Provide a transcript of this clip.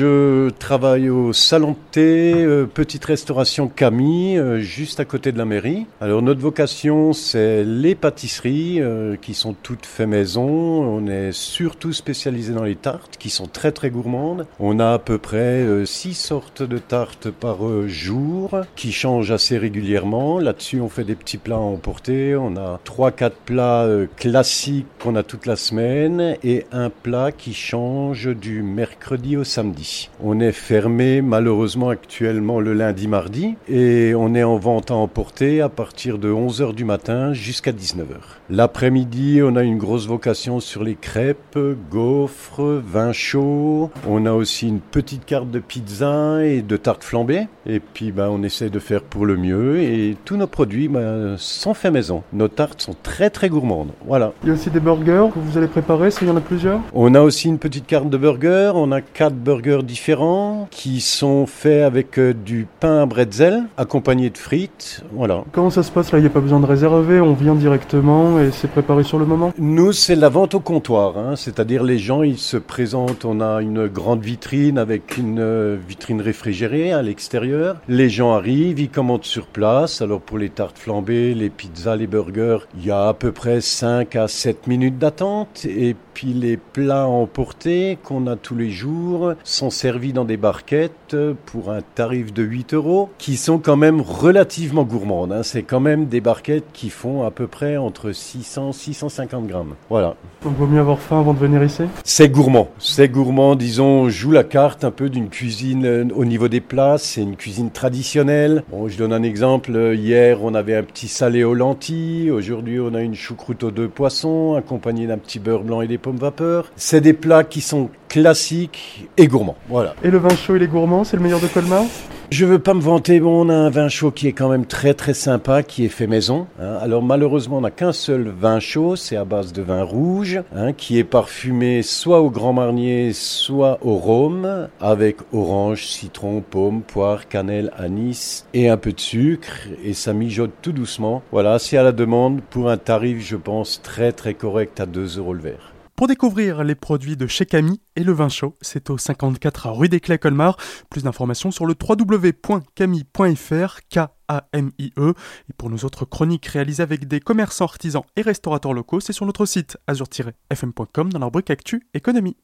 je travaille au salon de thé, euh, petite restauration Camille, euh, juste à côté de la mairie. Alors notre vocation, c'est les pâtisseries euh, qui sont toutes faites maison. On est surtout spécialisé dans les tartes qui sont très très gourmandes. On a à peu près six sortes de tartes par jour qui changent assez régulièrement. Là-dessus, on fait des petits plats à emporter. On a trois quatre plats classiques qu'on a toute la semaine et un plat qui change du mercredi au samedi. Est fermé malheureusement actuellement le lundi, mardi et on est en vente à emporter à partir de 11h du matin jusqu'à 19h. L'après-midi, on a une grosse vocation sur les crêpes, gaufres, vin chaud. On a aussi une petite carte de pizza et de tartes flambées. Et puis, ben, on essaie de faire pour le mieux et tous nos produits ben, sont faits maison. Nos tartes sont très très gourmandes. Voilà. Il y a aussi des burgers que vous allez préparer, s'il y en a plusieurs? On a aussi une petite carte de burgers. On a quatre burgers différents qui sont faits avec euh, du pain à bretzel accompagné de frites. Voilà. Comment ça se passe là? Il n'y a pas besoin de réserver, on vient directement et c'est préparé sur le moment? Nous, c'est la vente au comptoir. Hein. C'est-à-dire les gens, ils se présentent. On a une grande vitrine avec une euh, vitrine réfrigérée à l'extérieur. Les gens arrivent, ils commandent sur place. Alors pour les tartes flambées, les pizzas, les burgers, il y a à peu près 5 à 7 minutes d'attente. Et puis les plats emportés qu'on a tous les jours sont servis dans des barquettes pour un tarif de 8 euros, qui sont quand même relativement gourmandes. Hein. C'est quand même des barquettes qui font à peu près entre 600 650 grammes. Voilà. Donc vaut mieux avoir faim avant de venir ici? C'est gourmand. C'est gourmand, disons, on joue la carte un peu d'une cuisine euh, au niveau des plats. C'est une cuisine traditionnelle. Bon, je donne un exemple. Hier, on avait un petit salé aux lentilles. Aujourd'hui, on a une choucroute aux deux poissons, accompagnée d'un petit beurre blanc et des pommes vapeur. C'est des plats qui sont classiques et gourmands. Voilà. Et le vin chaud, il est gourmand C'est le meilleur de Colmar? Je veux pas me vanter, bon, on a un vin chaud qui est quand même très très sympa, qui est fait maison. Hein. Alors malheureusement, on n'a qu'un seul vin chaud, c'est à base de vin rouge, hein, qui est parfumé soit au Grand Marnier, soit au rhum, avec orange, citron, pomme, poire, cannelle, anis et un peu de sucre, et ça mijote tout doucement. Voilà, c'est à la demande pour un tarif, je pense, très très correct à 2 euros le verre. Pour découvrir les produits de chez Camille et le vin chaud, c'est au 54 rue des Clés Colmar. Plus d'informations sur le www.camille.fr, K-A-M-I-E. Et pour nos autres chroniques réalisées avec des commerçants, artisans et restaurateurs locaux, c'est sur notre site azur-fm.com dans la rubrique Actu Économie.